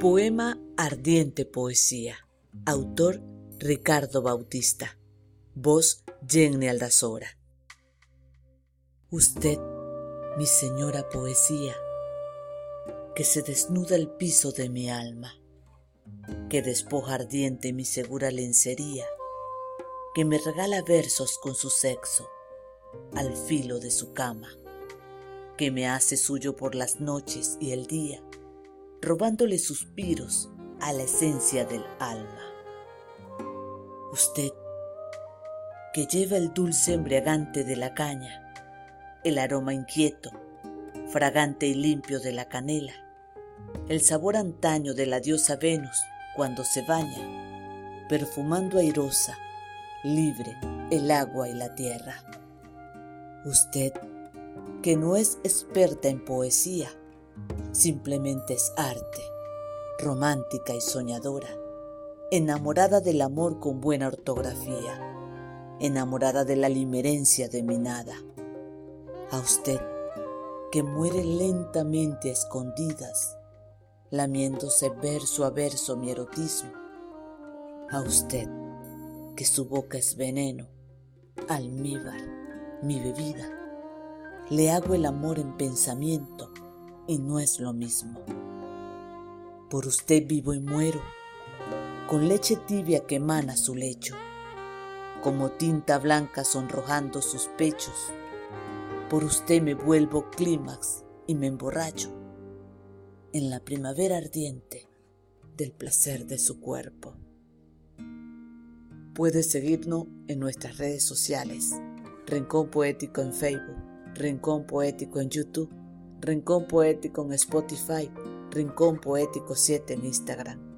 Poema Ardiente Poesía. Autor Ricardo Bautista. Voz Jenny Aldazora. Usted, mi señora poesía, que se desnuda el piso de mi alma, que despoja ardiente mi segura lencería, que me regala versos con su sexo al filo de su cama, que me hace suyo por las noches y el día robándole suspiros a la esencia del alma. Usted, que lleva el dulce embriagante de la caña, el aroma inquieto, fragante y limpio de la canela, el sabor antaño de la diosa Venus cuando se baña, perfumando airosa, libre el agua y la tierra. Usted, que no es experta en poesía, Simplemente es arte, romántica y soñadora, enamorada del amor con buena ortografía, enamorada de la limerencia de mi nada. A usted, que muere lentamente a escondidas, lamiéndose verso a verso mi erotismo. A usted, que su boca es veneno, almíbar, mi bebida. Le hago el amor en pensamiento y no es lo mismo. Por usted vivo y muero, con leche tibia que emana su lecho, como tinta blanca sonrojando sus pechos. Por usted me vuelvo clímax y me emborracho en la primavera ardiente del placer de su cuerpo. Puedes seguirnos en nuestras redes sociales, Rincón Poético en Facebook, Rincón Poético en YouTube Rincón Poético en Spotify, Rincón Poético 7 en Instagram.